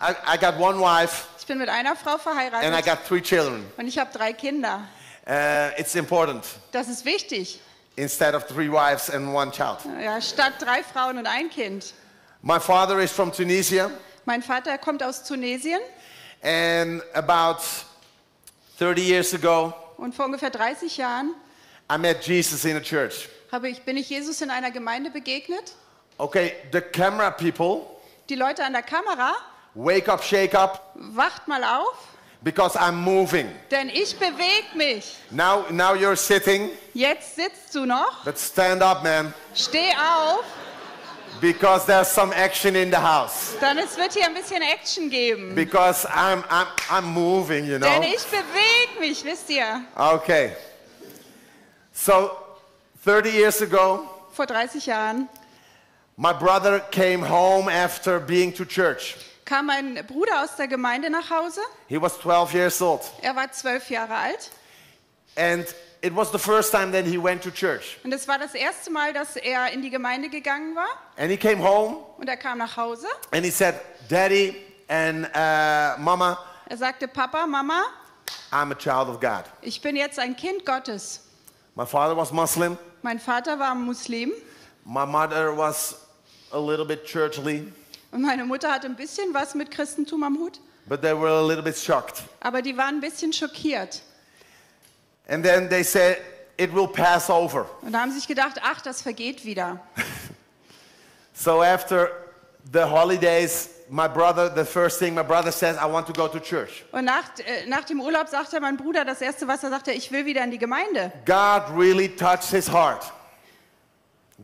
I, I got one wife Ich bin mit einer Frau and I verheiratet got three children. und ich habe drei Kinder. Uh, it's important Das ist wichtig. instead of three wives and one child. Ja, statt drei Frauen und ein Kind. My father is from Tunisia, Mein Vater kommt aus Tunesien and about 30 years ago, und vor ungefähr 30 Jahren I met Jesus in a church. habe ich, bin ich Jesus in einer Gemeinde begegnet. Okay, the camera people, Die Leute an der Kamera, wake up, shake up, wacht mal auf, because I'm moving. denn ich bewege mich. Now, now you're sitting, Jetzt sitzt du noch, but stand up, man, steh auf, because there's some action in the house. dann es wird hier ein bisschen Action geben. Because I'm, I'm, I'm moving, you know. Denn ich bewege mich, wisst ihr. Okay. So, 30 years ago, Vor 30 Jahren my brother came home after being to church. Kam mein Bruder aus der Gemeinde nach Hause. He was 12 years old. Er war zwölf Jahre alt. And it was the first time that he went to church. Und es war das erste Mal, dass er in die Gemeinde gegangen war. And he came home Und er kam nach Hause. and he said, Daddy and uh, Mama, Er sagte, Papa, Mama, I'm a child of God. ich bin jetzt ein Kind Gottes. My father was Muslim. Mein Vater war Muslim My mother was a little bit churchly, und meine Mutter hatte ein bisschen was mit Christentum am Hut. but they were a little bit shocked. Aber die waren ein bisschen schockiert. And then they said, It will pass over. Und da haben sie sich gedacht, ach, das vergeht wieder. So after the holidays, my brother, the first thing my brother says, I want to go to church. Und nach, äh, nach dem Urlaub sagte mein Bruder, das Erste, was er sagte, ich will wieder in die Gemeinde. God really touched his heart.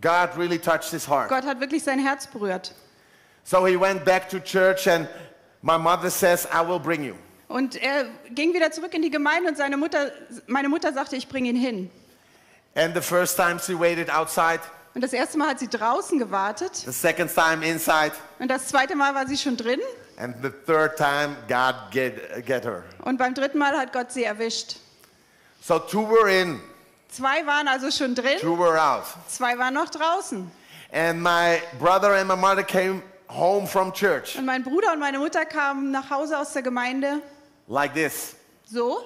God really touched his heart. Gott hat wirklich sein Herz berührt. So he went back to church, and my mother says, I will bring you. Und er ging wieder zurück in die Gemeinde und seine Mutter, meine Mutter sagte, ich bringe ihn hin. And the first time she waited outside, Und das erste Mal hat sie draußen gewartet the second time inside, und das zweite Mal war sie schon drin and the third time God get, get her. und beim dritten Mal hat Gott sie erwischt. So two were in, Zwei waren also schon drin, two were out. zwei waren noch draußen. And my brother and my mother came home from church Und mein Bruder und meine Mutter kamen nach Hause aus der Gemeinde like this. so.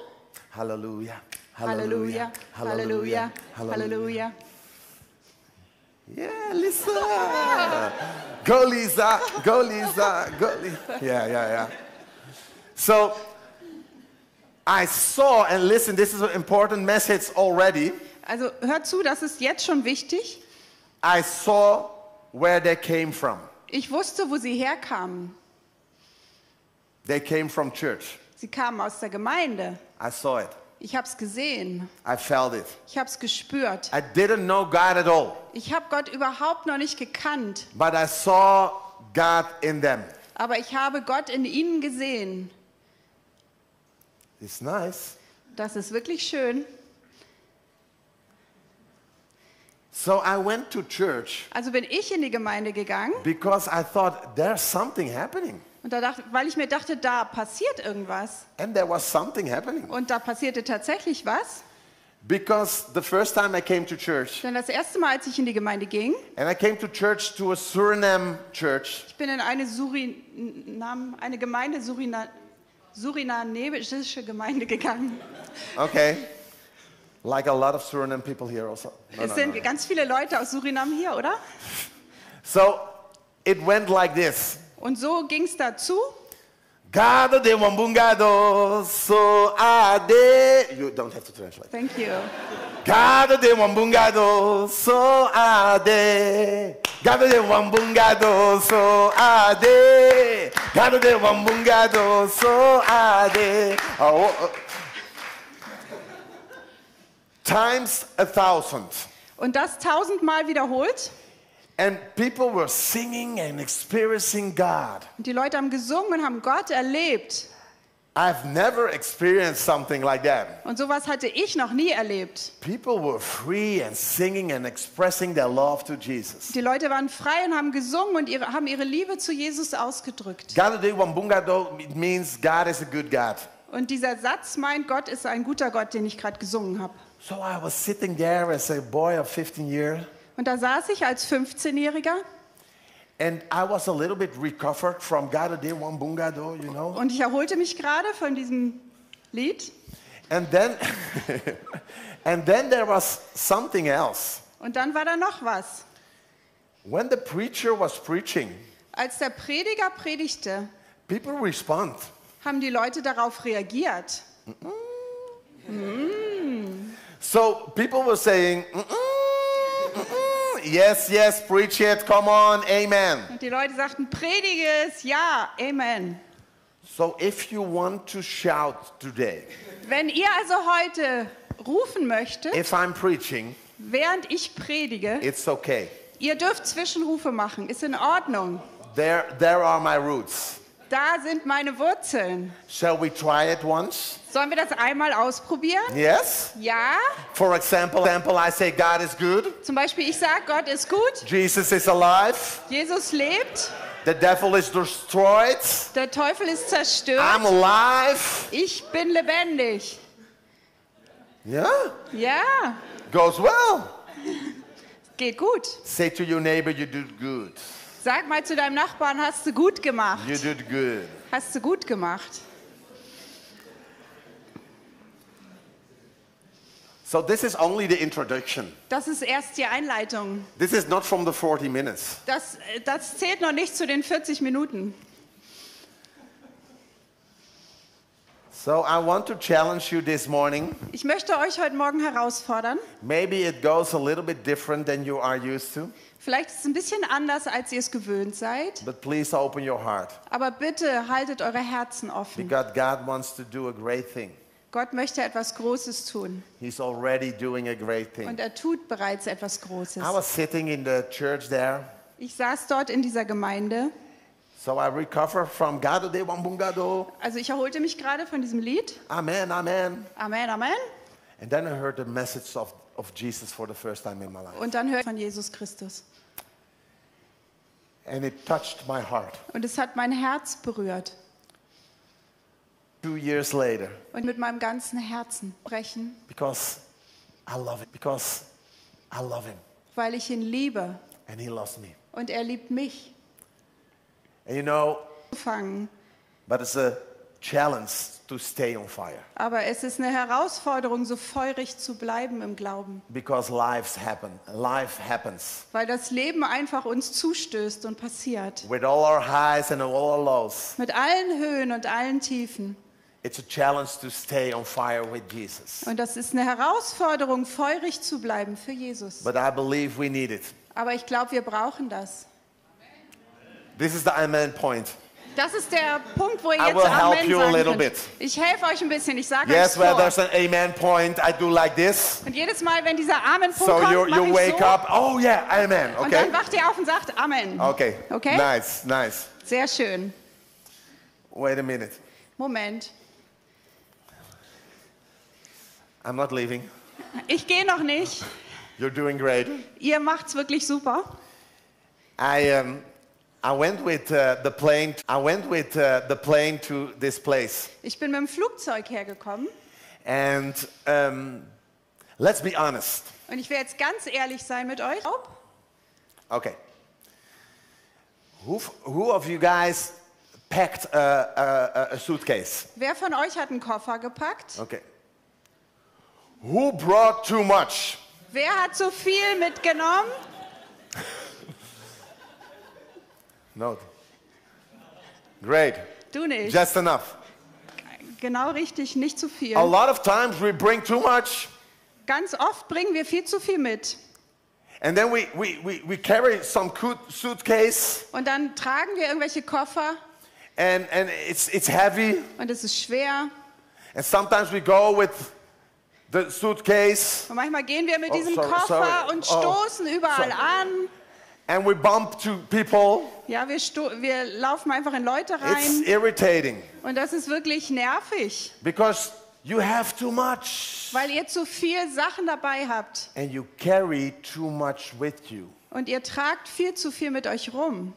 Hallelujah. Hallelujah. Hallelujah. Hallelujah. Yeah, Lisa. Go, Lisa. Go, Lisa. Go, Lisa. Yeah, yeah, yeah. So I saw, and listen, this is an important message already. Also hört zu, das ist jetzt schon wichtig. I saw where they came from. Ich wusste, wo sie herkamen. They came from church. Sie kamen aus der Gemeinde. I saw it. Ich habe es gesehen. I felt it. Ich habe es gespürt. I didn't know God at all, Ich habe Gott überhaupt noch nicht gekannt. but I saw God in them. Aber ich habe Gott in ihnen gesehen. It's nice. Das ist wirklich schön. So I went to church Also bin ich in die Gemeinde gegangen because I thought there's something happening. und da dachte, weil ich mir dachte, da passiert irgendwas. And there was something happening. Und da passierte tatsächlich was. Because the first time I came to church, Denn das erste Mal, als ich in die Gemeinde ging, and I came to church to a Suriname church, ich bin in eine Surinam, eine Gemeinde Surina, surinanesische Gemeinde gegangen. okay, like a lot of Suriname people here also. No, es no, sind no. ganz viele Leute aus Surinam hier, oder? So it went like this. Und so ging es dazu. Gado de wambungado so ade. You don't have to translate. Thank you. Gado de wambungado so ade. Gado de wambungado so ade. Gado de wambungado so ade. Oh, oh. oh. Times a thousand. Und das tausendmal wiederholt. And people were singing and experiencing God. Und die Leute haben gesungen und haben Gott erlebt. I've never experienced something like that. Und sowas hatte ich noch nie erlebt. People were free and singing and expressing their love to Jesus. Die Leute waren frei und haben gesungen und ihre, haben ihre Liebe zu Jesus ausgedrückt. Wambungado means God is a good God. Und dieser Satz meint, Gott ist ein guter Gott, den ich gerade gesungen habe. So I was sitting there as a boy of 15 years, Und da saß ich als 15-Jähriger And I was a little bit recovered from Gado de Wambungado, you know. Und ich erholte mich gerade von diesem Lied. And then, and then there was something else. Und dann war da noch was. When the preacher was preaching, Als der Prediger predigte, people respond. haben die Leute darauf reagiert. So people were saying, "Mm-mm, mm-mm, yes, yes, preach it, come on, amen. Und die Leute sagten, predige es, ja, Amen. So if you want to shout today, Wenn ihr also heute rufen möchtet, if I'm preaching, während ich predige, it's okay. ihr dürft Zwischenrufe machen, ist in Ordnung. There, there are my roots. Da sind meine Wurzeln. Shall we try it once? Sollen wir das einmal ausprobieren? Yes? Ja. For example, example, I say God is good, Zum Beispiel, ich sage, Gott ist gut, Jesus is alive, Jesus lebt, the devil is destroyed, der Teufel ist zerstört, I'm alive. ich bin lebendig. Yeah? Ja, Goes well. geht gut. Say to your neighbor, you did good. Sag mal zu deinem Nachbarn, hast du gut gemacht. You did good. Hast du gut gemacht. So this is only the introduction. Das ist erst die Einleitung. This is not from the 40 minutes. Das, das zählt noch nicht zu den 40 Minuten. So I want to challenge you this morning. Ich möchte euch heute Morgen herausfordern. Maybe it goes a little bit different than you are used to, Vielleicht ist es ein bisschen anders, als ihr es gewöhnt seid. but please open your heart Aber bitte haltet eure Herzen offen. because God wants to do a great thing. Gott möchte etwas Großes tun. He's already doing a great thing. Und er tut bereits etwas Großes. I was sitting in the church there, Ich saß dort in dieser Gemeinde. so I recovered from Gado de Wambungado. Also ich erholte mich gerade von diesem Lied. Amen, amen. Amen, Amen. And then I heard the message of, of Jesus for the first time in my life. Und dann hört von Jesus Christus. And it touched my heart. Und es hat mein Herz berührt. Two years later, Und mit meinem ganzen Herzen brechen, because I love it, because I love him weil ich ihn liebe. and he loves me. Und er liebt mich. And you know, but it's a challenge to stay on fire Aber es ist eine Herausforderung, so feurig zu bleiben im Glauben. because lives happen. Life happens Weil das Leben einfach uns zustößt und passiert. with all our highs and all our lows. Mit allen Höhen und allen Tiefen. It's a challenge to stay on fire with Jesus. Und das ist eine Herausforderung, feurig zu bleiben für Jesus. But I believe we need it. Aber ich glaube, wir brauchen das. This is the amen point. Das ist der Punkt, wo ihr I jetzt will help Amen you a little könnt. bit. Ich helfe euch ein bisschen. Ich sage Yes, euch where vor. there's an amen point, I do like this. Und jedes Mal, wenn dieser Amen-Punkt So kommt, you ich wake so. up. Oh, yeah, amen. Und Okay. dann wacht ihr auf und sagt Amen. Okay. Okay? Nice, nice. Sehr schön. Wait a minute. Moment. I'm not leaving. Ich gehe noch nicht. You're doing great. Ihr macht's wirklich super. I um, I went with uh, the plane. I went with uh, the plane to this place, Ich bin mit dem Flugzeug hergekommen. and um, let's be honest. Und ich will jetzt ganz ehrlich sein mit euch. Okay. Who, who of you guys packed a, a, a suitcase? Wer von euch hat einen Koffer gepackt? Okay. Who brought too much? Wer hat so viel mitgenommen? No. Great. Du nicht. Just enough. Genau richtig, nicht zu viel. A lot of times we bring too much, Ganz oft bringen wir viel zu viel mit. and then we, we, we, we carry some suitcase, Und dann tragen wir irgendwelche Koffer and, and it's, it's heavy. und es ist schwer. And sometimes we go with the suitcase Und manchmal gehen wir mit Oh, diesem sorry, Koffer sorry. und Oh, stoßen überall sorry. an. and we bump to people. Ja, wir, wir laufen einfach in Leute It's rein. irritating Und das ist wirklich nervig, because you have too much weil ihr zu viel Sachen dabei habt. and you carry too much with you. Und ihr tragt viel zu viel mit euch rum.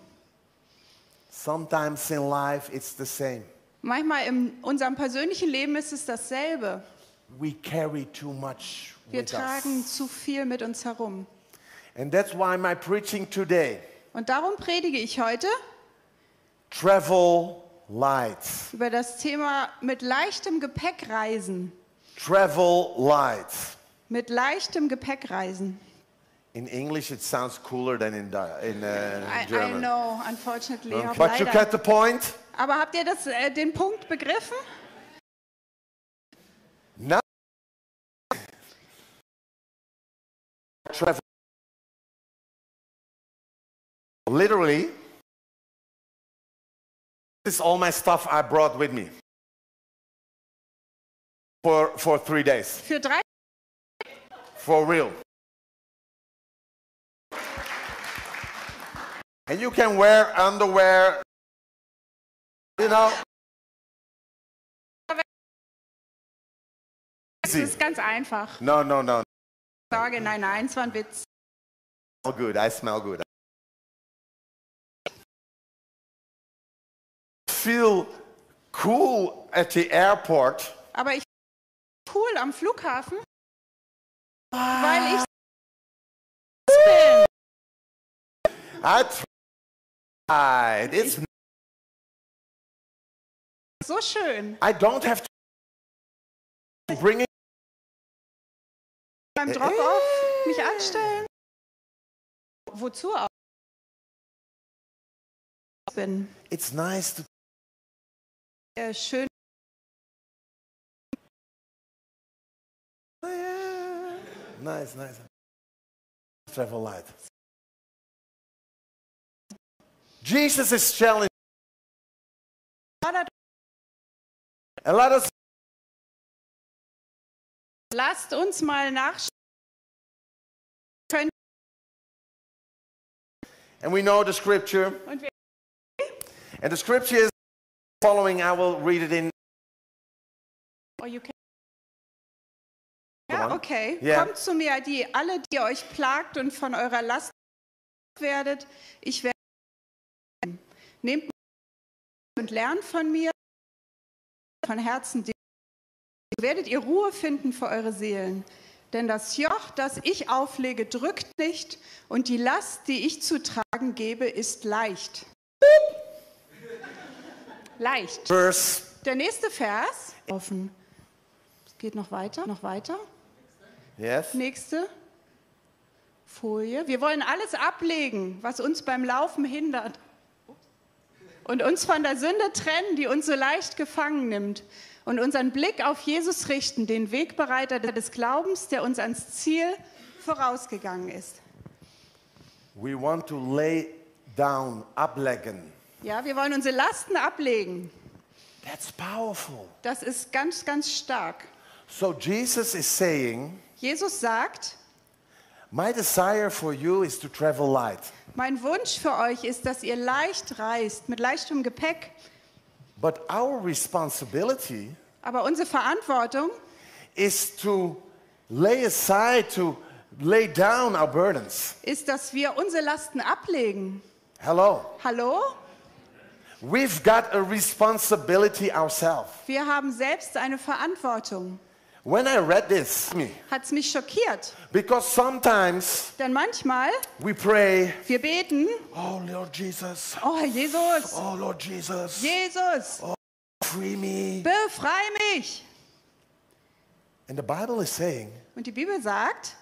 Sometimes in life it's the same. Manchmal in unserem persönlichen Leben ist es dasselbe. We carry too much Wir with tragen us. zu viel mit uns herum. And that's why my preaching today Und darum predige ich heute travel light. über das Thema mit leichtem Gepäck reisen. Travel light. Mit leichtem Gepäck reisen. In English, it sounds cooler than in, in uh, I, I German. know, unfortunately. But you get the point? Aber habt ihr das, äh, den Punkt begriffen? Travel. Literally, this is all my stuff I brought with me for, for three days. Für drei For real. And you can wear underwear, you know. Das ist ganz einfach. No, no, no. Ich sage, nein, nein, es war ein Witz. smell good. I smell good. Feel cool at the airport. Aber ich cool am Flughafen, weil ich bin. I tried. It's So schön. I don't have to bring it. Beim Drop-off mich anstellen. Wozu auch? bin. It's nice to Äh, schön. nice, nice. Travel light. Jesus is challenging Fordert, a lot of lasst uns mal nachschauen. And we know the scripture. And the scripture is following. I will read it in. Oh, you can. Ja, okay. Yeah. Kommt zu mir, die alle, die euch plagt und von eurer Last werdet. Ich werde. Nehmt und lernt von mir, von Herzen. So werdet ihr Ruhe finden für eure Seelen. Denn das Joch, das ich auflege, drückt nicht und die Last, die ich zu tragen gebe, ist leicht. Leicht. Verse Der nächste Vers. Offen. Es geht noch weiter, noch weiter. yes. Nächste Folie. Wir wollen alles ablegen, was uns beim Laufen hindert. Und uns von der Sünde trennen, die uns so leicht gefangen nimmt. Und unseren Blick auf Jesus richten, den Wegbereiter des Glaubens, der uns ans Ziel vorausgegangen ist. We want to lay down, ablegen. Ja, wir wollen unsere Lasten ablegen. That's powerful. Das ist ganz, ganz stark. So Jesus is saying, Jesus sagt, My desire for you is to travel light. Mein Wunsch für euch ist, dass ihr leicht reist, mit leichtem Gepäck. But our responsibility Aber unsere Verantwortung is to lay aside, to lay down our burdens. ist, dass wir unsere Lasten ablegen. Hello. Hallo? We've got a responsibility ourselves. Wir haben selbst eine Verantwortung. When I read this, me, Hat es mich schockiert. because sometimes Denn manchmal, we pray, wir beten, Oh Lord Jesus, oh Jesus, oh Lord Jesus, Jesus, free me. befrei mich. And the Bible is saying, Und die Bibel sagt,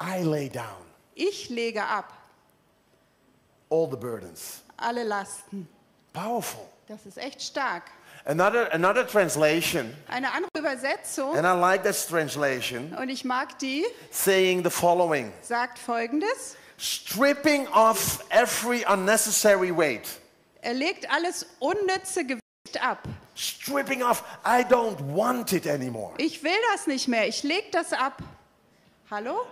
I lay down ich lege ab all the burdens. alle Lasten. Powerful. Das ist echt stark. Another, another translation, Eine andere Übersetzung, and I like this translation, und ich mag die, saying the following sagt folgendes. stripping off every unnecessary weight. Er legt alles unnütze Gewicht ab. Stripping off, I don't want it anymore. Ich will das nicht mehr. Ich leg das ab. Hallo?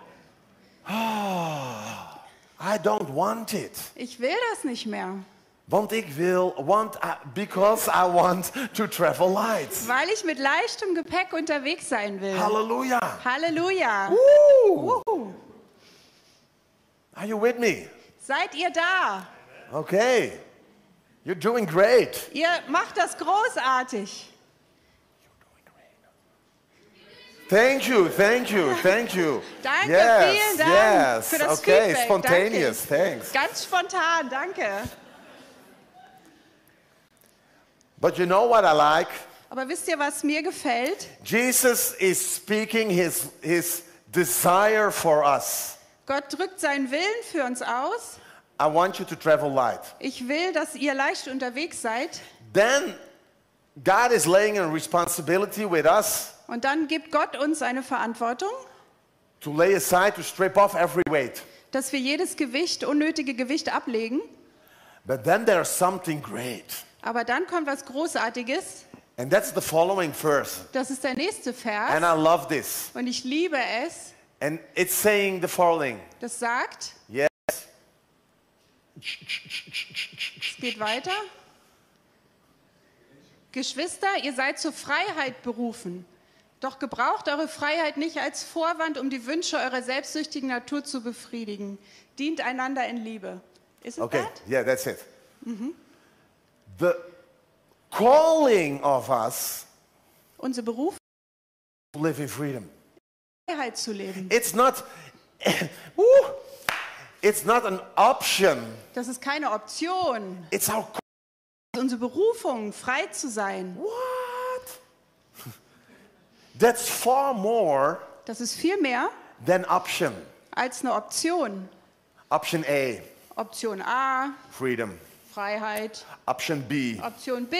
I don't want it. Ich will das nicht mehr. Want ik wil, want I, because I want to travel light. Weil ich mit leichtem Gepäck unterwegs sein will. Halleluja. Woo! Wuhu. Are you with me? Seid ihr da? Okay. You're doing great. Ihr macht das großartig. Thank you, thank you, thank you. Danke, yes, vielen Dank yes. für das okay, Feedback. spontaneous. Danke. Thanks. Ganz spontan, danke. But you know what I like? Aber wisst ihr, was mir gefällt? Jesus is speaking his his desire for us. Gott drückt seinen Willen für uns aus. I want you to travel light. Ich will, dass ihr leicht unterwegs seid. Then God is laying a responsibility with us Und dann gibt Gott uns eine Verantwortung, to lay aside, to strip off every weight. dass wir jedes Gewicht, unnötige Gewicht ablegen. But then there's something great. Aber dann kommt was Großartiges. And that's the following verse. Das ist der nächste Vers. And I love this. Und ich liebe es. And it's saying the following. Das sagt, Yes. es geht weiter. Geschwister, ihr seid zur Freiheit berufen. Doch gebraucht eure Freiheit nicht als Vorwand, um die Wünsche eurer selbstsüchtigen Natur zu befriedigen. Dient einander in Liebe. Isn't Okay, that? yeah, that's it. The calling of us Unser Beruf, to live in freedom. Freiheit zu leben. It's not, it's not an option. Das ist keine Option. It's our Das ist unsere Berufung, frei zu sein. what? That's far more Das ist viel mehr than option. als eine Option. Option A, Option A, freedom. Freiheit. Option B, Option B,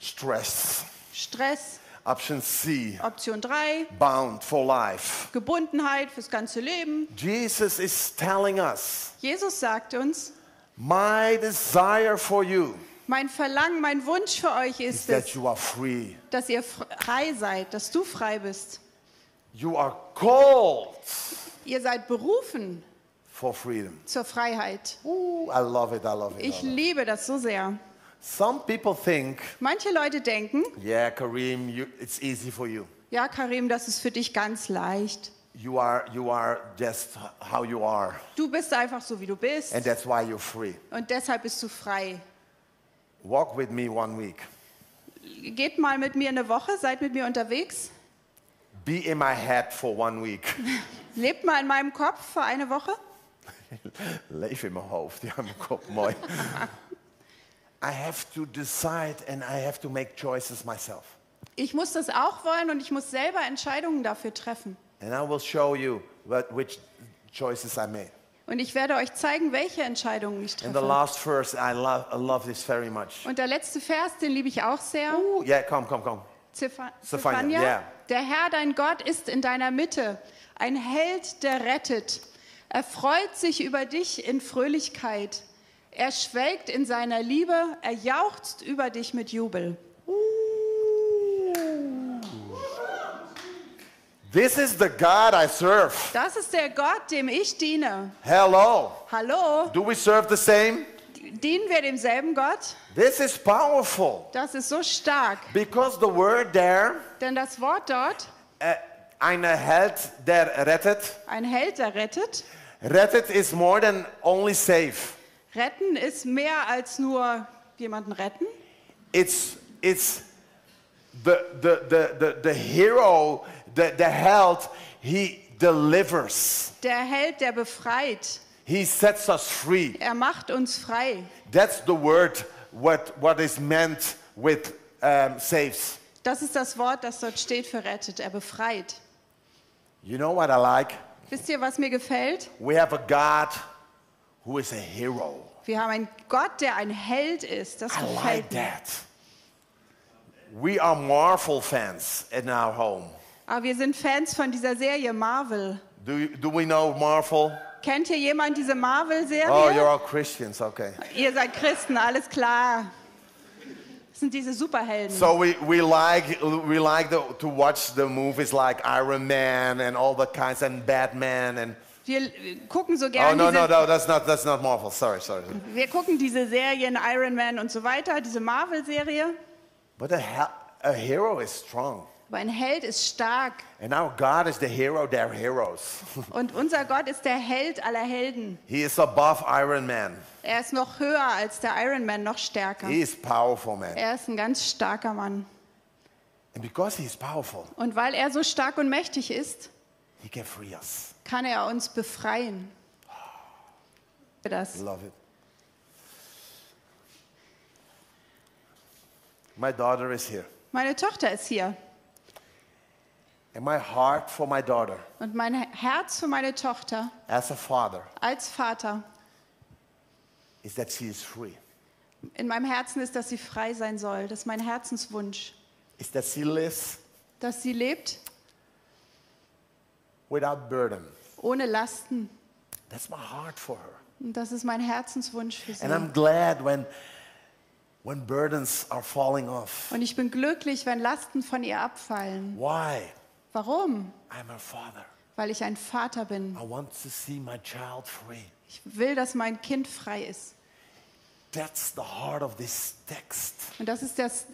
stress. Stress. Option C, Option 3, bound for life. Gebundenheit fürs ganze Leben. Jesus is telling us, Jesus sagt uns, my desire for you mein Verlangen, mein Wunsch für euch is ist es, dass ihr frei seid, dass du frei bist. You are called Ihr seid berufen for freedom. zur Freiheit. Ooh, I love it, I love it. Ich love it. liebe das so sehr. Some people think, Manche Leute denken, yeah, Kareem, you, it's easy for you. ja, Karim, das ist für dich ganz leicht. You are, you are just how you are, Du bist einfach so, wie du bist. and that's why you're free. Und deshalb bist du frei. Walk with me one week. Geht mal mit mir eine Woche, seid mit mir unterwegs. Be in my head for one week. Lebt mal in meinem Kopf für eine Woche. Leef in mijn hoofd, ja, mijn kop, mooi. I have to decide and I have to make choices myself. Ich muss das auch wollen und ich muss selber Entscheidungen dafür treffen. And I will show you what, which choices I made. Und ich werde euch zeigen, welche Entscheidungen ich And the treffe. last verse, I love, I love this very much. Und der letzte Vers, den liebe ich auch sehr. Ooh, yeah, come. Zepha- Zephania, Zephania. yeah. Der Herr, dein Gott, ist in deiner Mitte, ein Held, der rettet. Er freut sich über dich in Fröhlichkeit. Er schwelgt in seiner Liebe, er jauchzt über dich mit Jubel. This is the God I serve. Das ist der Gott, dem ich diene. Hello. Hallo? Do we serve the same? Dienen wir demselben Gott? This is powerful Das ist so stark. because the word there, Denn das Wort dort, uh, eine Held der rettet, ein Held, der rettet, rettet is more than only save. retten ist mehr als nur jemanden retten. It's it's the the the the, the hero, the, the held, he delivers. Der Held, der befreit. He sets us free. Er macht uns frei. That's the word what what is meant with um, saves. Das ist das Wort, das dort steht für rettet. Er befreit. You know what I like? Wisst ihr, was mir gefällt? We have a God who is a hero. Wir haben einen Gott, der ein Held ist. Das I like gefällt mir. that. We are Marvel fans in our home. Aber wir sind Fans von dieser Serie Marvel. Do, you, do we know Marvel? Kennt hier jemand diese Oh, you're Marvel-Serie? all Christians, okay. Ihr seid Christen, alles klar. Sind diese Superhelden. So we, we like we like the, to watch the movies like Iron Man and all the kinds and Batman and Wir gucken so oh gerne no no diese, no that's not that's not Marvel sorry sorry wir gucken diese Serien Iron Man und so weiter, diese Marvel-Serie. but a, a hero is strong Aber ein Held ist stark and our God is the hero their heroes und unser Gott ist der Held aller Helden. he is above Iron Man Er ist noch höher als der Iron Man, noch stärker. he is powerful man Er ist ein ganz starker Mann. And because He's powerful, Und weil er so stark und mächtig ist, He can free us. kann er uns befreien. Das. Love it. My daughter is here. Meine Tochter ist hier And my heart for my daughter und mein Herz für meine Tochter as a father als Vater is that she is free. in meinem Herzen ist, dass sie frei sein soll. Das ist mein Herzenswunsch. Is that she lives Dass sie lebt without burden. ohne Lasten. That's my heart for her. Und das ist mein Herzenswunsch für sie. And I'm glad when when burdens are falling off. Und ich bin glücklich, wenn Lasten von ihr abfallen. Why? Warum? I'm her father. Weil ich ein Vater bin. I want to see my child free. Ich will, dass mein Kind frei ist. That's the heart of this text. Und das ist das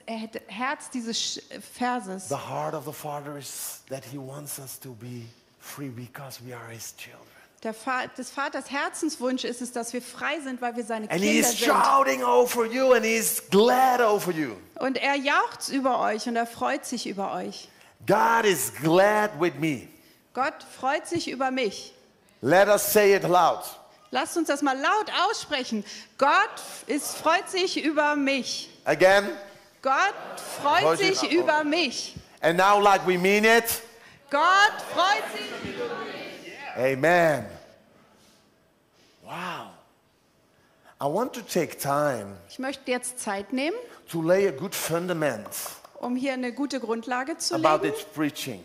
Herz dieses Verses. The heart of the Father is that He wants us to be free because we are His children. Der Va des Vaters Herzenswunsch ist es, dass wir frei sind, weil wir seine And Kinder sind. shouting over you and He's glad over you. Und er jauchzt über euch und er freut sich über euch. God is glad with me. Gott freut sich über mich. Let us say it loud. Lasst uns das mal laut aussprechen. Gott ist, freut sich über mich. Again. Gott freut Freut sich- sich über mich. And now, like we mean it. Gott freut sich über Amen. Wow. I want to take time Ich möchte jetzt Zeit nehmen, to lay a good fundament um hier eine gute Grundlage zu about legen its preaching.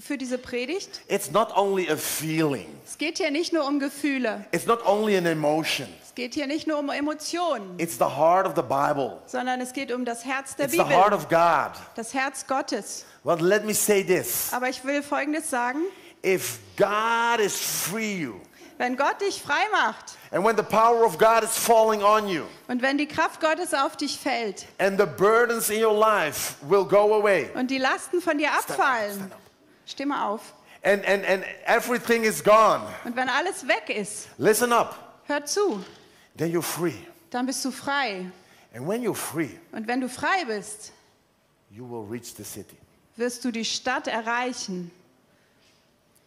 Für diese Predigt. It's not only a feeling, Es geht hier nicht nur um Gefühle. it's not only an emotion, Es geht hier nicht nur um Emotionen, it's the heart of the Bible, sondern es geht um das Herz der it's the heart Bibel, of God. das Herz Gottes. Well, let me say this Aber ich will Folgendes sagen. if God is free you, Wenn Gott dich frei macht and when the power of God is falling on you, und wenn die Kraft Gottes auf dich fällt and the burdens in your life will go away, und die Lasten von dir Stand up, abfallen, stand up. Steh mal auf. and, and, and everything is gone, Und wenn alles weg ist, listen up, hör zu, then you're free. dann bist du frei. And when you're free, Und wenn du frei bist, you will reach the city. wirst du die Stadt erreichen.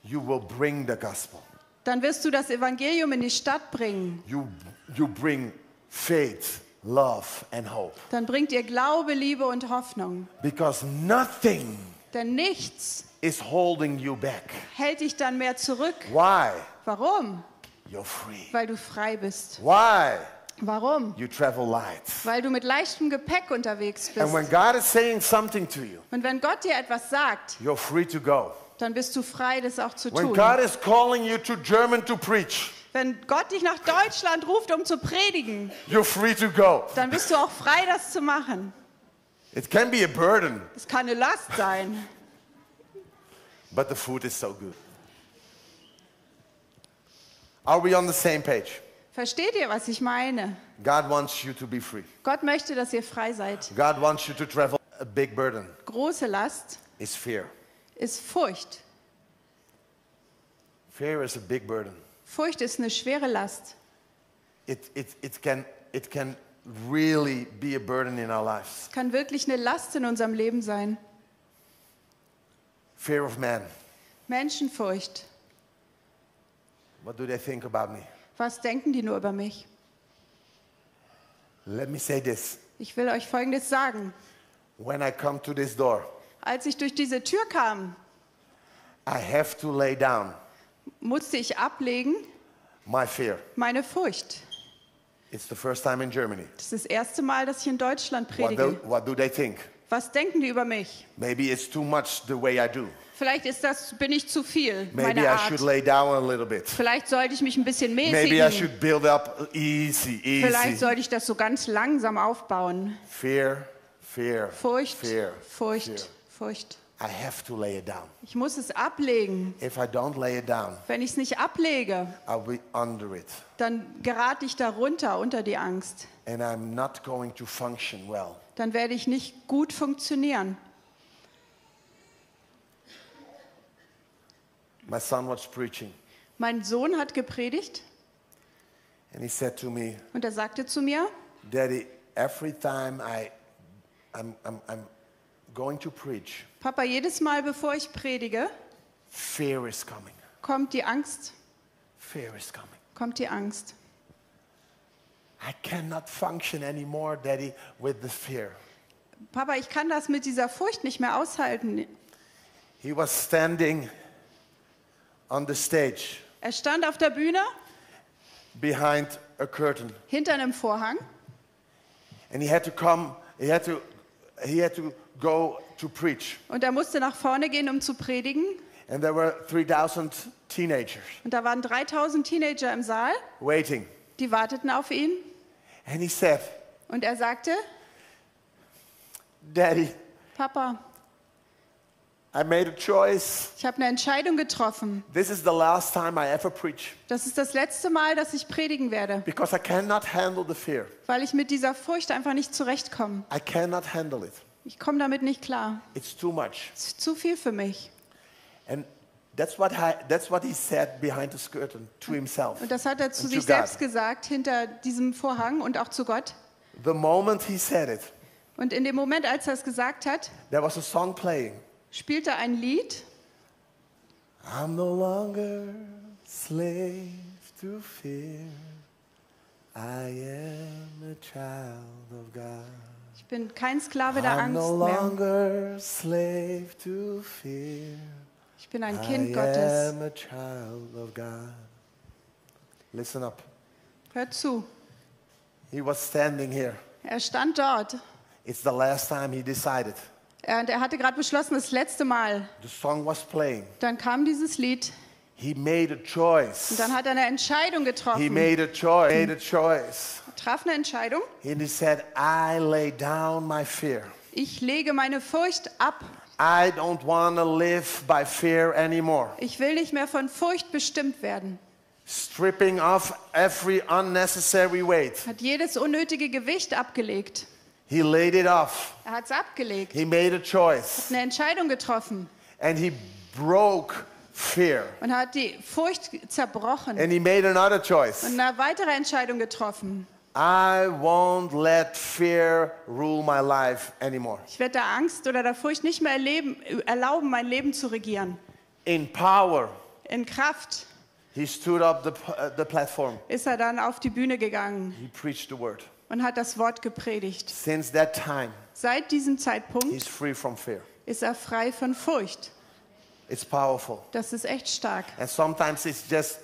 You will bring the gospel. Dann wirst du das Evangelium in die Stadt bringen. You, you bring faith, love, and hope. Dann bringt ihr Glaube, Liebe und Hoffnung. Because nothing Denn nichts is holding you back. hält dich dann mehr zurück. Why? Warum? You're free. Weil du frei bist. Why? Warum? You travel light. Weil du mit leichtem Gepäck unterwegs And when bist. God is saying something to you, Und wenn Gott dir etwas sagt, you're free to go. dann bist du frei, das auch zu When tun. God is calling you to German to preach, Wenn Gott dich nach Deutschland ruft, um zu predigen, you're free to go. dann bist du auch frei, das zu machen. It can be a burden, Es kann eine Last sein, but the food is so good. Are we on the same page? Versteht ihr, was ich meine? God wants you to be free. Gott möchte, dass ihr frei seid. God wants you to travel. A big burden Große Last is fear. ist Furcht. Fear is a big burden. Furcht ist eine schwere Last. It, it, it, can, it can really be a burden in our lives. Es kann wirklich eine Last in unserem Leben sein. Fear of man. Menschenfurcht. What do they think about me? Was denken die nur über mich? Let me say this. Ich will euch Folgendes sagen. When I come to this door, Als ich durch diese Tür kam, I have to lay down musste ich ablegen my fear. meine Furcht. It's the first time in Germany. Das ist das erste Mal, dass ich in Deutschland What do, predige. what do they think? Was denken die über mich? Maybe it's too much the way I do. Vielleicht ist das, bin ich zu viel, Maybe I Art. should lay down a little bit. Vielleicht sollte ich mich ein bisschen Maybe I mäßigen. should build up easy, Vielleicht easy. sollte ich das so ganz langsam aufbauen. Fear, fear, Furcht, fear, Furcht, fear. Furcht. I have to lay it down. Ich muss es ablegen. If I don't lay it down, Wenn ich es nicht ablege, I'll be under it. dann gerate ich darunter unter die Angst. And I'm not going to function well. Dann werde ich nicht gut funktionieren. My son was preaching, Mein Sohn hat gepredigt and he said to me, und er sagte zu mir, Daddy, every time I, I'm, I'm, I'm going to preach, Papa, jedes Mal, bevor ich predige, fear is coming. kommt die Angst, Fear is coming. kommt die Angst. I cannot function anymore, Daddy, with the fear. Papa, ich kann das mit dieser Furcht nicht mehr aushalten. He was standing on the stage Er stand auf der Bühne behind a curtain hinter einem Vorhang and he had to come, he had to, he had to go to preach. und er musste nach vorne gehen, um zu predigen. And there were 3,000 teenagers Und da waren 3000 Teenager im Saal, waiting. die warteten auf ihn. And he said, Und er sagte, Daddy, Papa, I made a choice. ich habe eine Entscheidung getroffen. This is the last time I ever preach Das ist das letzte Mal, dass ich predigen werde, because I cannot handle the fear. weil ich mit dieser Furcht einfach nicht zurechtkomme. I cannot handle it. Ich komme damit nicht klar. It's too much. Es ist zu viel für mich. And that's what, I, that's what he said behind the curtain to himself. Und das hat er zu sich to selbst God. gesagt, hinter diesem Vorhang und auch zu Gott. The moment he said it, Und in dem Moment, als er es gesagt hat, there was a song playing. spielte ein Lied. I'm no longer slave to fear. I am a child of God. Ich bin kein Sklave der I'm Angst no mehr. longer slave to fear. Ich bin ein I Kind Gottes. am a child of God. Listen up. Hört zu. He was standing here. Er stand dort. It's the last time he decided. Er- Und er hatte gerade beschlossen, das letzte Mal. The song was playing. Dann kam dieses Lied. He made a choice. Und dann hat er eine Entscheidung He getroffen. made a choice. Made a choice. Er traf eine Entscheidung. And he said, I lay down my fear. Ich lege meine Furcht ab. I don't want to live by fear anymore. Ich will nicht mehr von Furcht bestimmt werden. Stripping off every unnecessary weight. Hat jedes unnötige Gewicht abgelegt. He laid it off. Er hat es abgelegt. He made a choice. Eine Entscheidung getroffen. And he broke fear. Und hat die Furcht zerbrochen. And he made another choice. Und eine weitere Entscheidung getroffen. I won't let fear rule my life anymore. Ich werde der Angst oder der Furcht nicht mehr erleben, erlauben, mein Leben zu regieren. In power, In Kraft he stood up the, uh, the platform. ist er dann auf die Bühne gegangen He preached the word. und hat das Wort gepredigt. Since that time, Seit diesem Zeitpunkt he's free from fear. ist er frei von Furcht. It's powerful. Das ist echt stark. And sometimes it's just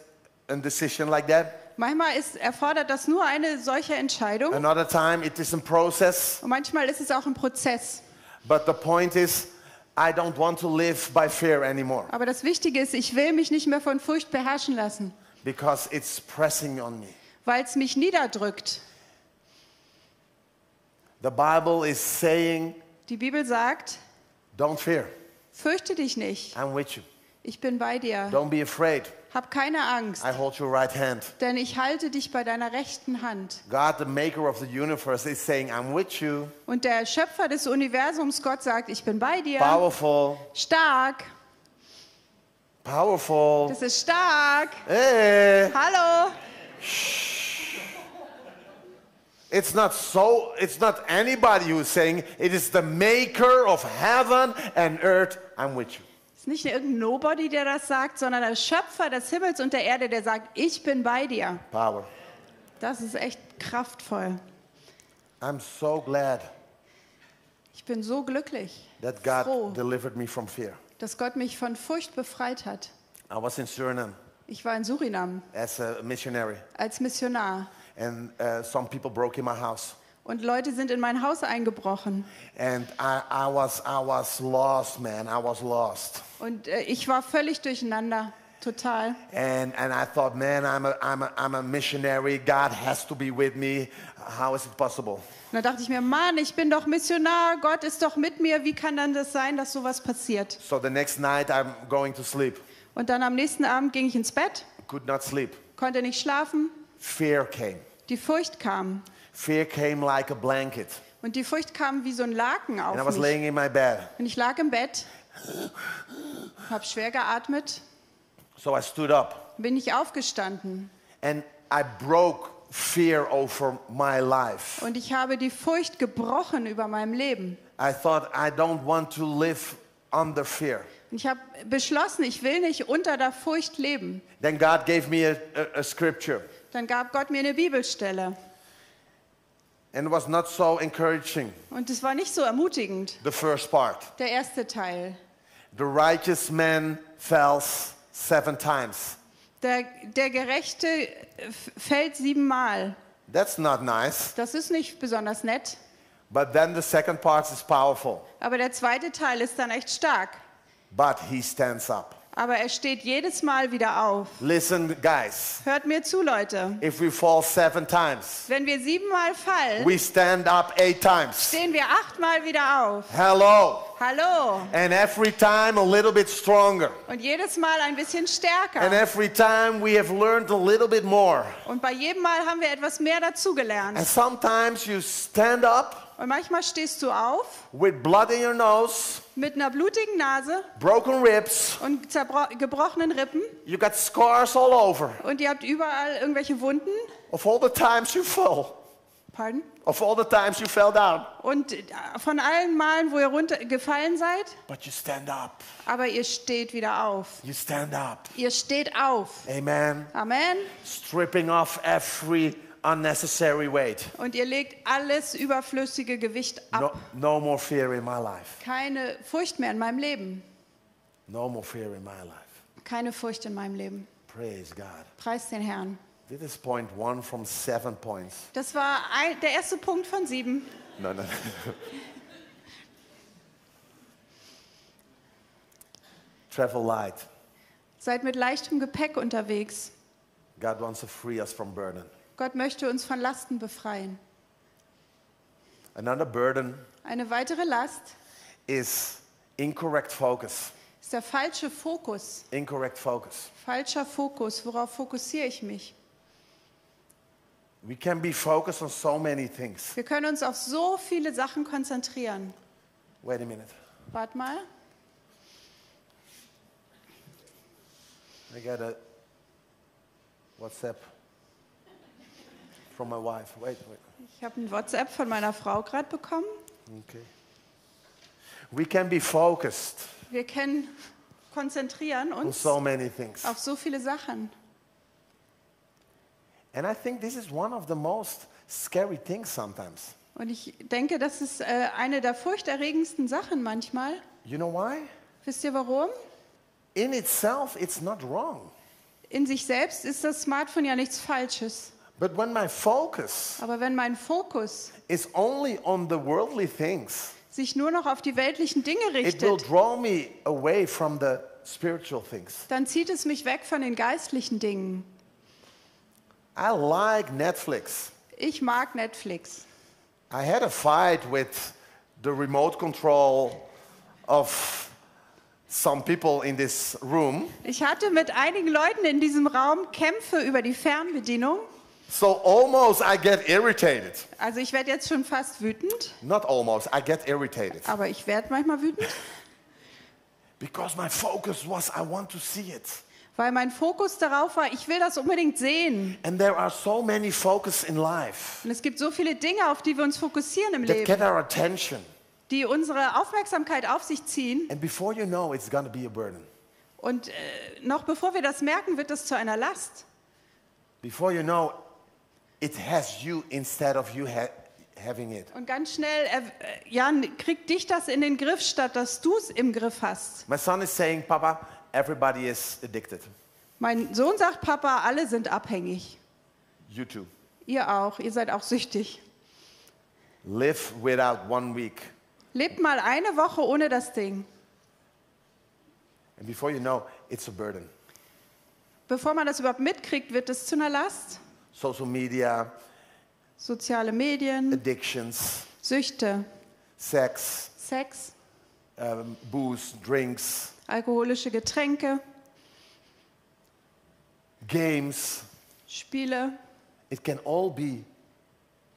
a decision like that. Manchmal ist, erfordert das nur eine solche Entscheidung Another time it is a process. und manchmal ist es auch ein Prozess. But the point is, I don't want to live by fear anymore Aber das Wichtige ist, ich will mich nicht mehr von Furcht beherrschen lassen, because it's pressing on me. weil es mich niederdrückt. The Bible is saying, Die Bibel sagt, don't fear. fürchte dich nicht, I'm with you. Ich bin bei dir. Don't be afraid. Hab keine Angst, I hold your right hand. denn ich halte dich bei deiner rechten Hand. God, the maker of the universe, is saying, I'm with you. Und der Schöpfer des Universums, Gott, sagt, ich bin bei dir. Powerful. Stark, Powerful. das ist stark. Hey. Hallo. It's not so, it's not anybody who's saying, it is the maker of heaven and earth. I'm with you. Es ist nicht irgendein Nobody, der das sagt, sondern der Schöpfer des Himmels und der Erde, der sagt, ich bin bei dir. Power. Das ist echt kraftvoll. I'm so glad Ich bin so glücklich, that God Froh. delivered me from fear. dass Gott mich von Furcht befreit hat. I was in Suriname Ich war in Surinam as a missionary, als Missionar and uh, some people broke in my house. Und Leute sind in mein Haus eingebrochen. And I, I, was, I was lost, man. I was lost. Und äh, ich war völlig durcheinander, total. And, and I thought, man, I'm a, I'm, a, I'm a missionary. God has to be with me. How is it possible? Und da dachte ich mir, Mann, ich bin doch Missionar, Gott ist doch mit mir, wie kann dann das sein, dass sowas passiert? So the next night, I'm going to sleep. Und dann am nächsten Abend ging ich ins Bett, Could not sleep. konnte nicht schlafen, Fear came. die Furcht kam. Fear came like a blanket. Und die Furcht kam wie so ein Laken And I auf was mich. laying in my bed. Und ich lag im Bett, habe schwer geatmet, So I stood up bin ich aufgestanden and I broke fear over my life. Und ich habe die Furcht gebrochen über meinem Leben. I thought I don't want to live under fear. Und ich habe beschlossen, ich will nicht unter der Furcht leben. Then God gave me a, a, a scripture, Dann gab Gott mir eine Bibelstelle. And it was not so encouraging. Und es war nicht so ermutigend, The first part der erste Teil. The righteous man falls seven times. Der, der Gerechte f- fällt siebenmal. That's not nice. Das ist nicht besonders nett. But then the second part is powerful. Aber der zweite Teil ist dann echt stark. But he stands up. Aber er steht jedes Mal wieder auf. Listen, guys, Hört mir zu, Leute. if we fall seven times, Wenn wir siebenmal fallen, we stand up eight times. stehen wir achtmal wieder auf. Hello. Hallo. And every time a little bit stronger. Und jedes Mal ein bisschen And stärker. every time we have learned a little bit more. Und bei jedem Mal haben wir etwas mehr And dazugelernt. sometimes you stand up Und manchmal stehst du auf with blood in your nose, mit einer blutigen Nase broken ribs, und gebrochenen Rippen. you got scars all over Und ihr habt überall irgendwelche Wunden. of all the times you fell, Pardon? of all the times you fell down. Und äh, von allen Malen, wo ihr runtergefallen seid, But you stand up. aber ihr steht wieder auf. You stand up. Ihr steht auf. Amen. Amen. Stripping off every unnecessary weight. Und ihr legt alles überflüssige Gewicht ab. No, no more fear in my life. Keine Furcht mehr in meinem Leben. No more fear in my life. Keine Furcht in meinem Leben. Praise God. Preis den Herrn. This is point one from seven points. Das war ein, der erste Punkt von sieben. No, no. Travel light. Seid mit leichtem Gepäck unterwegs. God wants to free us from burden. Gott möchte uns von Lasten befreien. Another burden Eine weitere Last is incorrect focus. ist der falsche Fokus. Incorrect focus. Falscher Fokus. Worauf fokussiere ich mich? We can be focused on so many things. Wir können uns auf so viele Sachen konzentrieren. Wait a minute. Wart mal. I got a WhatsApp from my wife. Wait, wait. Ich habe ein WhatsApp von meiner Frau gerade bekommen. Okay. We can be focused Wir können konzentrieren on uns so many things. auf so viele Sachen. And I think this is one of the most scary things sometimes. Und ich denke, das ist äh, eine der furchterregendsten Sachen manchmal. You know why? Wisst ihr warum? In itself, it's not wrong. In sich selbst ist das Smartphone ja nichts Falsches. But when my focus Aber wenn mein Fokus is only on the worldly things, sich nur noch auf die weltlichen Dinge it will richtet, draw me away from the spiritual things. dann zieht es mich weg von den geistlichen Dingen. I like Netflix. Ich mag Netflix. I had a fight with the remote control of some people in this room. Ich hatte mit einigen Leuten in diesem Raum Kämpfe über die Fernbedienung. So almost I get irritated. Also ich werde jetzt schon fast wütend, Not almost, I get irritated. aber ich werde manchmal wütend, Because my focus was I want to see it. weil mein Fokus darauf war, ich will das unbedingt sehen. And there are so many focus in life Und es gibt so viele Dinge, auf die wir uns fokussieren im that Leben, get our attention. die unsere Aufmerksamkeit auf sich ziehen. And before you know, it's going to be a burden. Und äh, noch bevor wir das merken, wird das zu einer Last. Before you know, it has you instead of you ha- having it. Und ganz schnell, äh, Jan, kriegt dich das in den Griff, statt dass du es im Griff hast. My son is saying, Papa, everybody is addicted. Mein Sohn sagt, Papa, alle sind abhängig. You too. Ihr auch, ihr seid auch süchtig. Live without one week. Lebt mal eine Woche ohne das Ding. And before you know, it's a burden. Bevor man das überhaupt mitkriegt, wird es zu einer Last. Social media, Soziale Medien, addictions, Süchte, sex, Sex, um, booze, drinks, alkoholische Getränke, games. Spiele. It can all be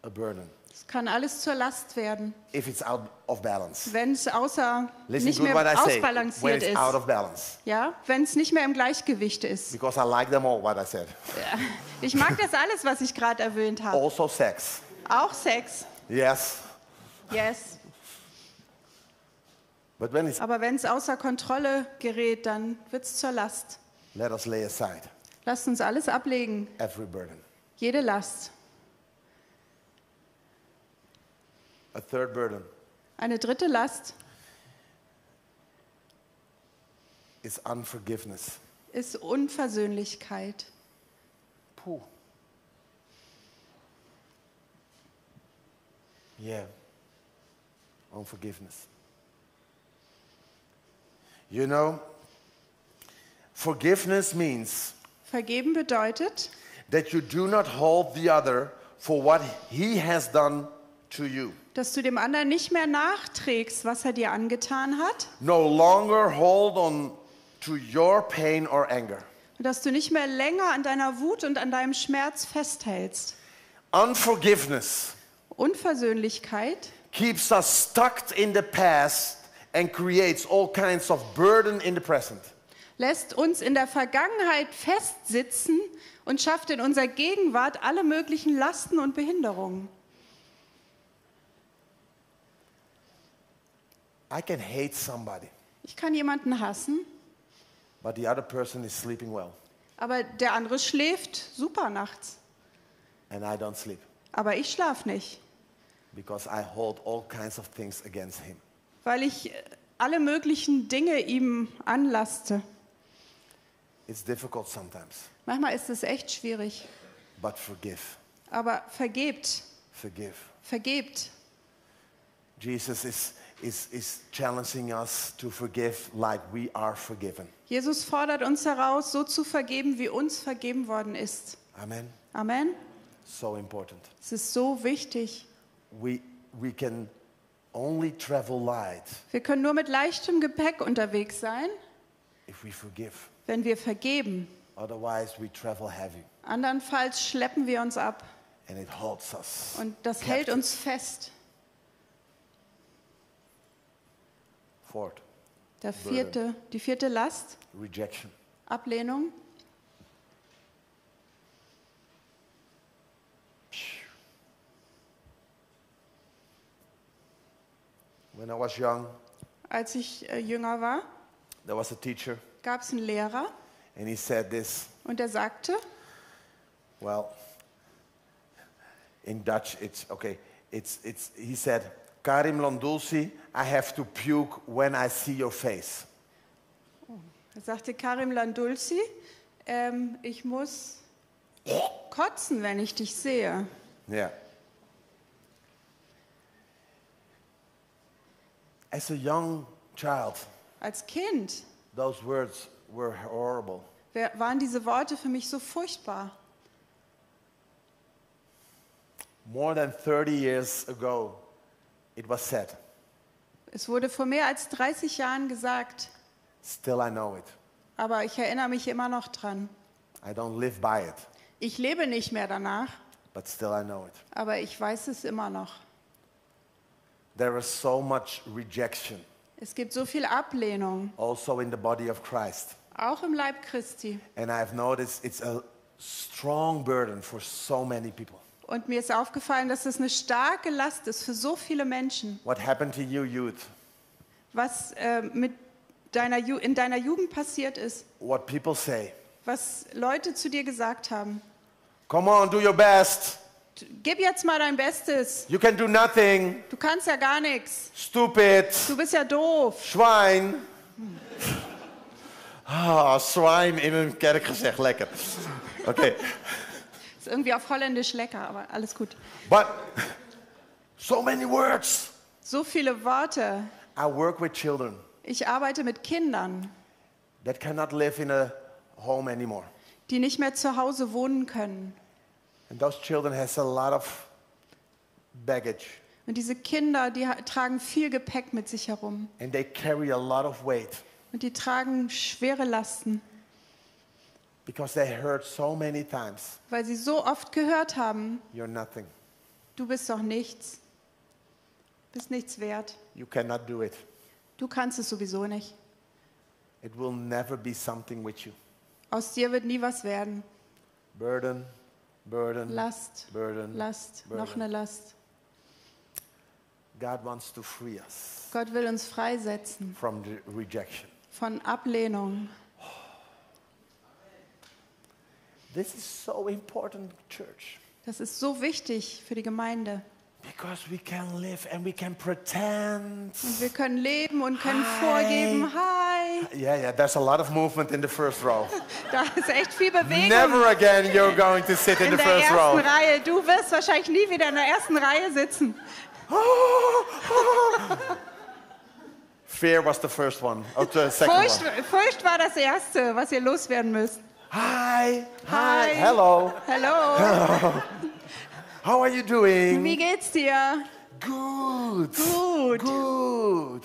a burden. Es kann alles zur Last werden, if it's out of balance. wenn es außer Listen nicht mehr say. When ausbalanciert it's ist. out of balance. Ja, wenn es nicht mehr im Gleichgewicht ist. Because I like them all, what I said. Ich mag das alles, was ich gerade erwähnt habe. Also sex. Auch Sex. Yes. Yes. But when it's Aber wenn es außer Kontrolle gerät, dann wird es zur Last. let us lay aside Lasst uns alles ablegen, every burden. jede Last. A third burden Eine dritte Last is unforgiveness. ist Unversöhnlichkeit. Puh. Yeah. Unforgiveness. You know, forgiveness means Vergeben bedeutet, that you do not hold the other for what he has done to you. Dass du dem anderen nicht mehr nachträgst, was er dir angetan hat, No longer hold on to your pain or anger. und dass du nicht mehr länger an deiner Wut und an deinem Schmerz festhältst. Unforgiveness Unversöhnlichkeit keeps us stuck in the past and creates all kinds of burden in the present. lässt uns in der Vergangenheit festsitzen und schafft in unserer Gegenwart alle möglichen Lasten und Behinderungen. I can hate somebody, Ich kann jemanden hassen, but the other person is sleeping well, aber der andere schläft super nachts. and I don't sleep Aber ich schlaf nicht, because I hold all kinds of things against him. weil ich äh, alle möglichen Dinge ihm anlaste. It's difficult sometimes, Manchmal ist es echt schwierig, but forgive. aber vergebt, Forgive. vergebt. Jesus is, is, is challenging us to forgive like we are forgiven. Jesus fordert uns heraus, so zu vergeben, wie uns vergeben worden ist. Amen. Amen. So important. Es ist so wichtig. We, we can only travel light Wir können nur mit leichtem Gepäck unterwegs sein, if we forgive. wenn wir vergeben. Otherwise, we travel heavy Andernfalls schleppen wir uns ab and it holds us. und das hält uns fest. Fourth, Der vierte, die vierte Last, rejection. Ablehnung. When I was young, Als ich äh, jünger war, there was a teacher, gab es einen Lehrer and he said this. und der sagte, Well, in Dutch, it's okay. It's, it's, he said, Karim Landulsi, I have to puke when I see your face. er sagte Karim Landulsi, ähm, ich muss kotzen, wenn ich dich sehe. Yeah. As a young child, Als Kind those words were horrible. waren diese Worte für mich so furchtbar. More than 30 years ago, it was said. Es wurde vor mehr als 30 Jahren gesagt, Still, I know it. aber ich erinnere mich immer noch dran. I don't live by it, Ich lebe nicht mehr danach, but still, I know it. aber ich weiß es immer noch. There is so much rejection Es gibt so viel Ablehnung, also in the body of Christ. auch im Leib Christi. And I've noticed it's a strong burden for so many people. Und mir ist aufgefallen, dass es eine starke Last ist für so viele Menschen. What happened to you, youth? Was äh, mit deiner Ju in deiner Jugend passiert ist, What people say. was Leute zu dir gesagt haben. Come on, do your best. Gib jetzt mal dein Bestes. You can do nothing. Du kannst ja gar nichts. Stupid. Du bist ja doof. Schwein. Ah, swine in een kerk gezegd. Lekker. Okay. Ist irgendwie auf Holländisch lecker, aber alles gut. But so many words. So viele Worte. I work with children Ich arbeite mit Kindern, that cannot live in a home anymore. die nicht mehr zu Hause wohnen können. And those children has a lot of baggage Und diese Kinder, die tragen viel Gepäck mit sich herum. and they carry a lot of weight Und die tragen schwere Lasten, because they heard so many times weil sie so oft gehört haben, you're nothing. Du bist doch nichts. Bist nichts wert. You cannot do it. Du kannst es sowieso nicht. It will never be something with you. Aus dir wird nie was werden. Burden, burden, Last, burden. Last, noch burden. eine Last. God wants to free us Gott will uns freisetzen from the rejection. von Ablehnung. This is so important, church, Das ist so wichtig für die Gemeinde. because we can live and we can pretend. Und wir können leben und können Hi. vorgeben, hi, Yeah, yeah, there's a lot of movement in the first row. da ist echt viel Bewegung Never again you're going to sit in in the der first ersten row. Reihe. Du wirst wahrscheinlich nie wieder in der ersten Reihe sitzen. Fear was the first one, or the second Furcht, one. Furcht war das Erste, was ihr loswerden müsst. Hi, hi, hello. Hallo, How are you doing? wie geht's dir? Good. Gut. Good.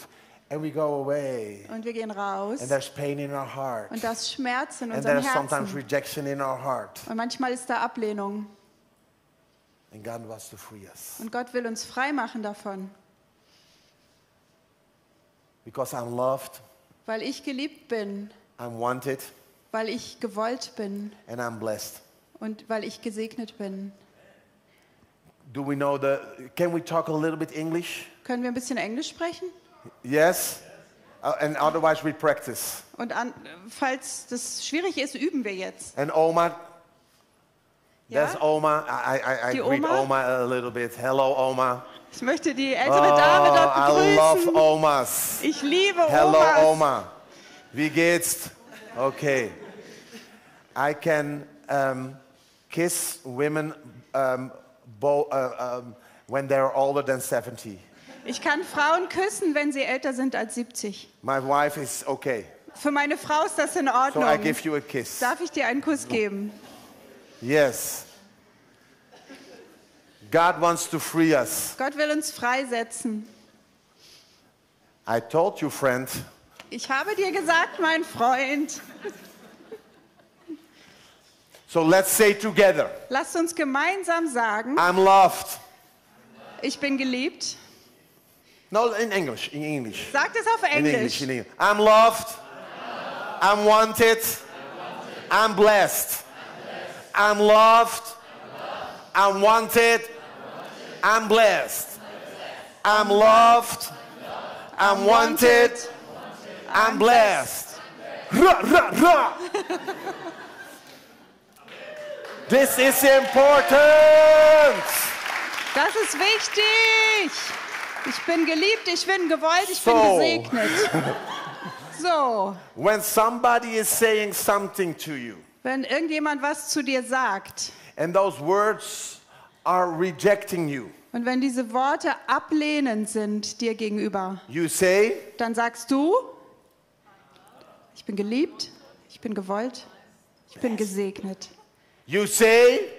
And we go away. Und wir gehen raus. And there's pain in our heart. Und das Schmerz in And unserem there's sometimes Herzen. rejection in our heart. Und manchmal ist da Ablehnung. And God wants to free us. Und Gott will uns frei machen davon. Because I'm loved, Weil ich geliebt bin, I'm wanted, weil ich gewollt bin and I'm blessed. und weil ich gesegnet bin. Do we know the. Can we talk a little bit English? Können wir ein bisschen Englisch sprechen? Yes? Uh, and otherwise we practice. Und an, falls das schwierig ist, üben wir jetzt. And Oma, Ja? there's Oma. I, I, I Die greet Oma? Oma a little bit. Hello, Oma. Ich möchte die Oh, ältere Dame dort I love begrüßen. Omas. Ich liebe Hello, Omas. Oma. Wie geht's? Okay. I can um, kiss women um, uh, um, when they're older than 70. Ich kann Frauen küssen, wenn sie älter sind als 70. My wife is okay. Für meine Frau ist das in Ordnung. So I give you a kiss. Darf ich dir einen Kuss geben? Yes. God wants to free us. Gott will uns freisetzen. I told you, friend, Ich habe dir gesagt, mein Freund, so let's say together lass uns gemeinsam sagen, I'm loved. ich bin geliebt. No, in English, in English. Sag das auf In English, Englisch. in English. I'm loved. I'm wanted. I'm blessed. I'm loved. I'm wanted. I'm blessed. I'm loved. I'm wanted. I'm blessed. Ra, ra, ra. This is important. Das ist wichtig. Ich bin geliebt, ich bin gewollt, ich So. bin gesegnet. So, When somebody is saying something to you, wenn irgendjemand was zu dir sagt and those words are rejecting you, und wenn diese Worte ablehnend sind dir gegenüber, you say, dann sagst du, ich bin geliebt, ich bin gewollt, ich bin gesegnet. you say,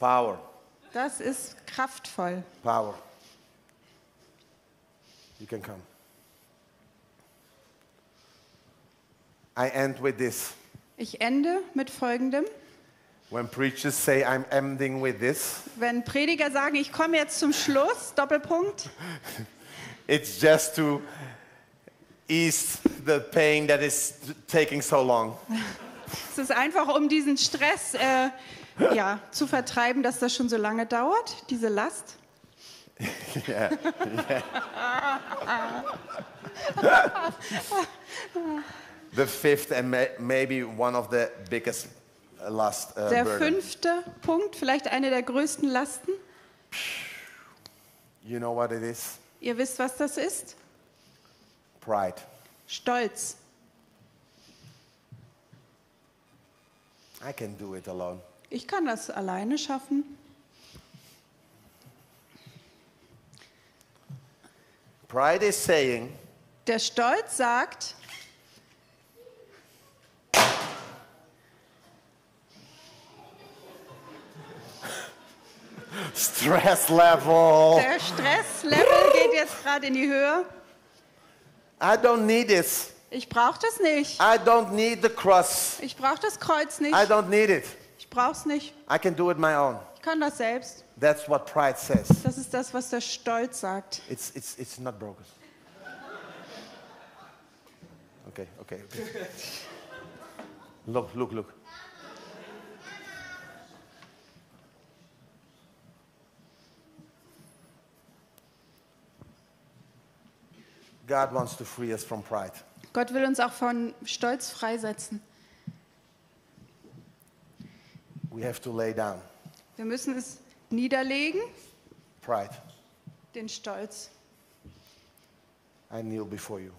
power, Das ist kraftvoll. power. You can come. I end with this. Ich ende mit folgendem. When preachers say, I'm ending with this, Wenn Prediger sagen, ich komme jetzt zum Schluss, Doppelpunkt, it's just to ease the pain that is taking so long. es ist einfach, um diesen Stress äh, ja, zu vertreiben, dass das schon so lange dauert, diese Last. yeah. the fifth and may, maybe one of the biggest uh, last uh, Der burden. fünfte Punkt, vielleicht eine der größten Lasten. You know what it is? Ihr wisst, was das ist? Pride. Stolz. I can do it alone. Ich kann das alleine schaffen. Pride is saying, Der Stolz sagt, stress level. der Stresslevel geht jetzt gerade in die Höhe. I don't need this. Ich brauche das nicht. I don't need the cross. Ich brauche das Kreuz nicht. I don't need it. Ich Ich brauch's nicht. I can do it my own. Ich kann das selbst. That's what pride says. Das ist das, was der Stolz sagt. It's, it's, it's not broken. Okay, okay, okay. Look, look, look. God wants to free us from pride. Gott will uns auch von Stolz freisetzen. We have to lay down Wir müssen es niederlegen, pride. den Stolz, I kneel before you.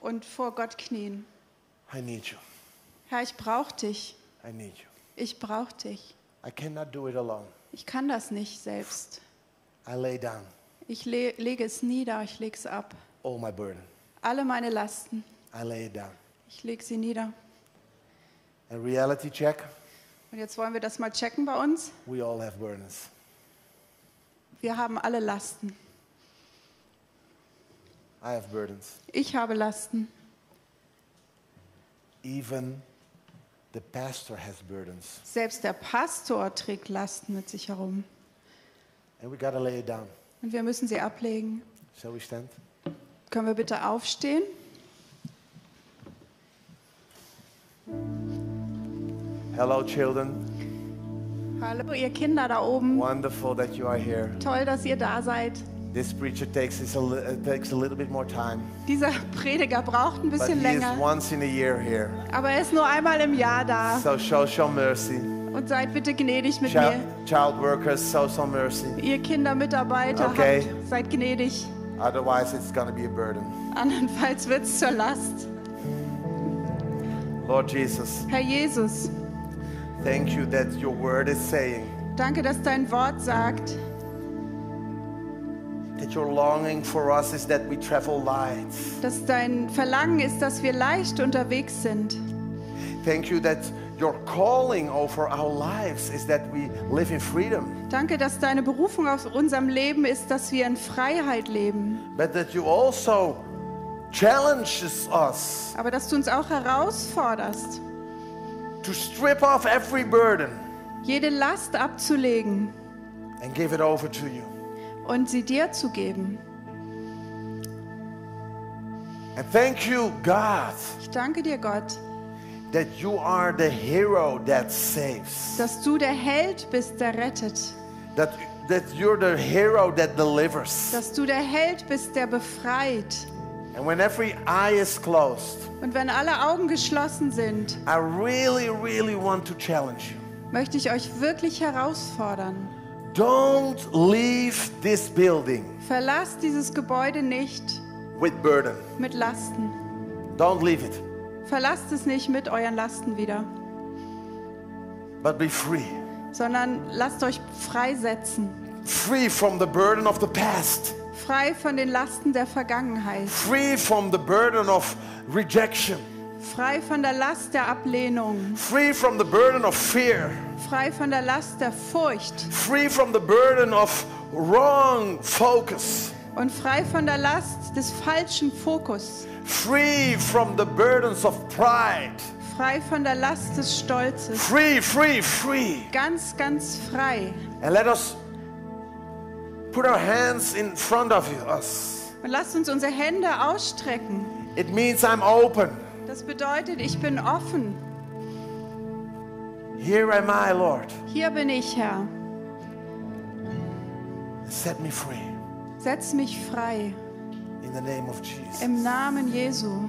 und vor Gott knien. I need you. Herr, ich brauche dich. I need you. Ich brauche dich. I cannot do it alone. Ich kann das nicht selbst. I lay down Ich le lege es nieder, ich lege es ab. All my burden. Alle meine Lasten, I lay it down. ich lege sie nieder. A reality check. Und jetzt wollen wir das mal checken bei uns. We all have burdens. Wir haben alle Lasten. I have burdens. Ich habe Lasten. Even the pastor has burdens. Selbst der Pastor trägt Lasten mit sich herum. And we got to lay it down. Und wir müssen sie ablegen. Shall we stand? Können wir bitte aufstehen? Hello, children. Hallo, ihr Kinder da oben. Wonderful that you are here. Toll, dass ihr da seid. This preacher takes, a, uh, takes a little bit more time, Dieser Prediger braucht ein but bisschen he is länger, once in a year here. aber er ist nur einmal im Jahr da. So show, show mercy. Und seid bitte gnädig mit Child, mir. child workers, show some mercy. Ihr Kindermitarbeiter, Okay. habt, seid gnädig. Otherwise, it's going to be a burden. Andernfalls wird es zur Last. Lord Jesus, Herr Jesus, thank you that your word is saying danke, dass dein Wort sagt, that your longing for us is that we travel light. dass dein Verlangen ist, dass wir leicht unterwegs sind. Thank you that your calling over our lives is that we live in freedom, Danke, dass deine Berufung auf unserem Leben ist, dass wir in Freiheit leben. but that you also challenges us Aber dass du uns auch herausforderst, to strip off every burden jede Last abzulegen and give it over to you. und sie dir zu geben. And thank you, God, Ich danke dir, Gott, that you are the hero that saves. dass du der Held bist, der rettet. That, that you're the hero that delivers. Dass du der Held bist, der befreit. And when every eye is closed, Und wenn alle Augen geschlossen sind, I really, really want to challenge you. möchte ich euch wirklich herausfordern. Don't leave this building Verlasst dieses Gebäude nicht with burden. mit Lasten. Don't leave it, Verlasst es nicht mit euren Lasten wieder, but be free. sondern lasst euch freisetzen. Free from the burden of the past. Frei von den Lasten der Vergangenheit. Free from the burden of rejection. Frei von der Last der Ablehnung. Free from the burden of fear. Frei von der Last der Furcht. Free from the burden of wrong focus. Und frei von der Last des falschen Fokus. Free from the burdens of pride. Frei von der Last des Stolzes. Free, free, free. Ganz, ganz frei. And let us put our hands in front of us. Und lasst uns unsere Hände ausstrecken. It means I'm open. Das bedeutet, ich bin offen. Here am I, Lord. Hier bin ich, Herr. Set me free Setz mich frei. Im Namen Jesu.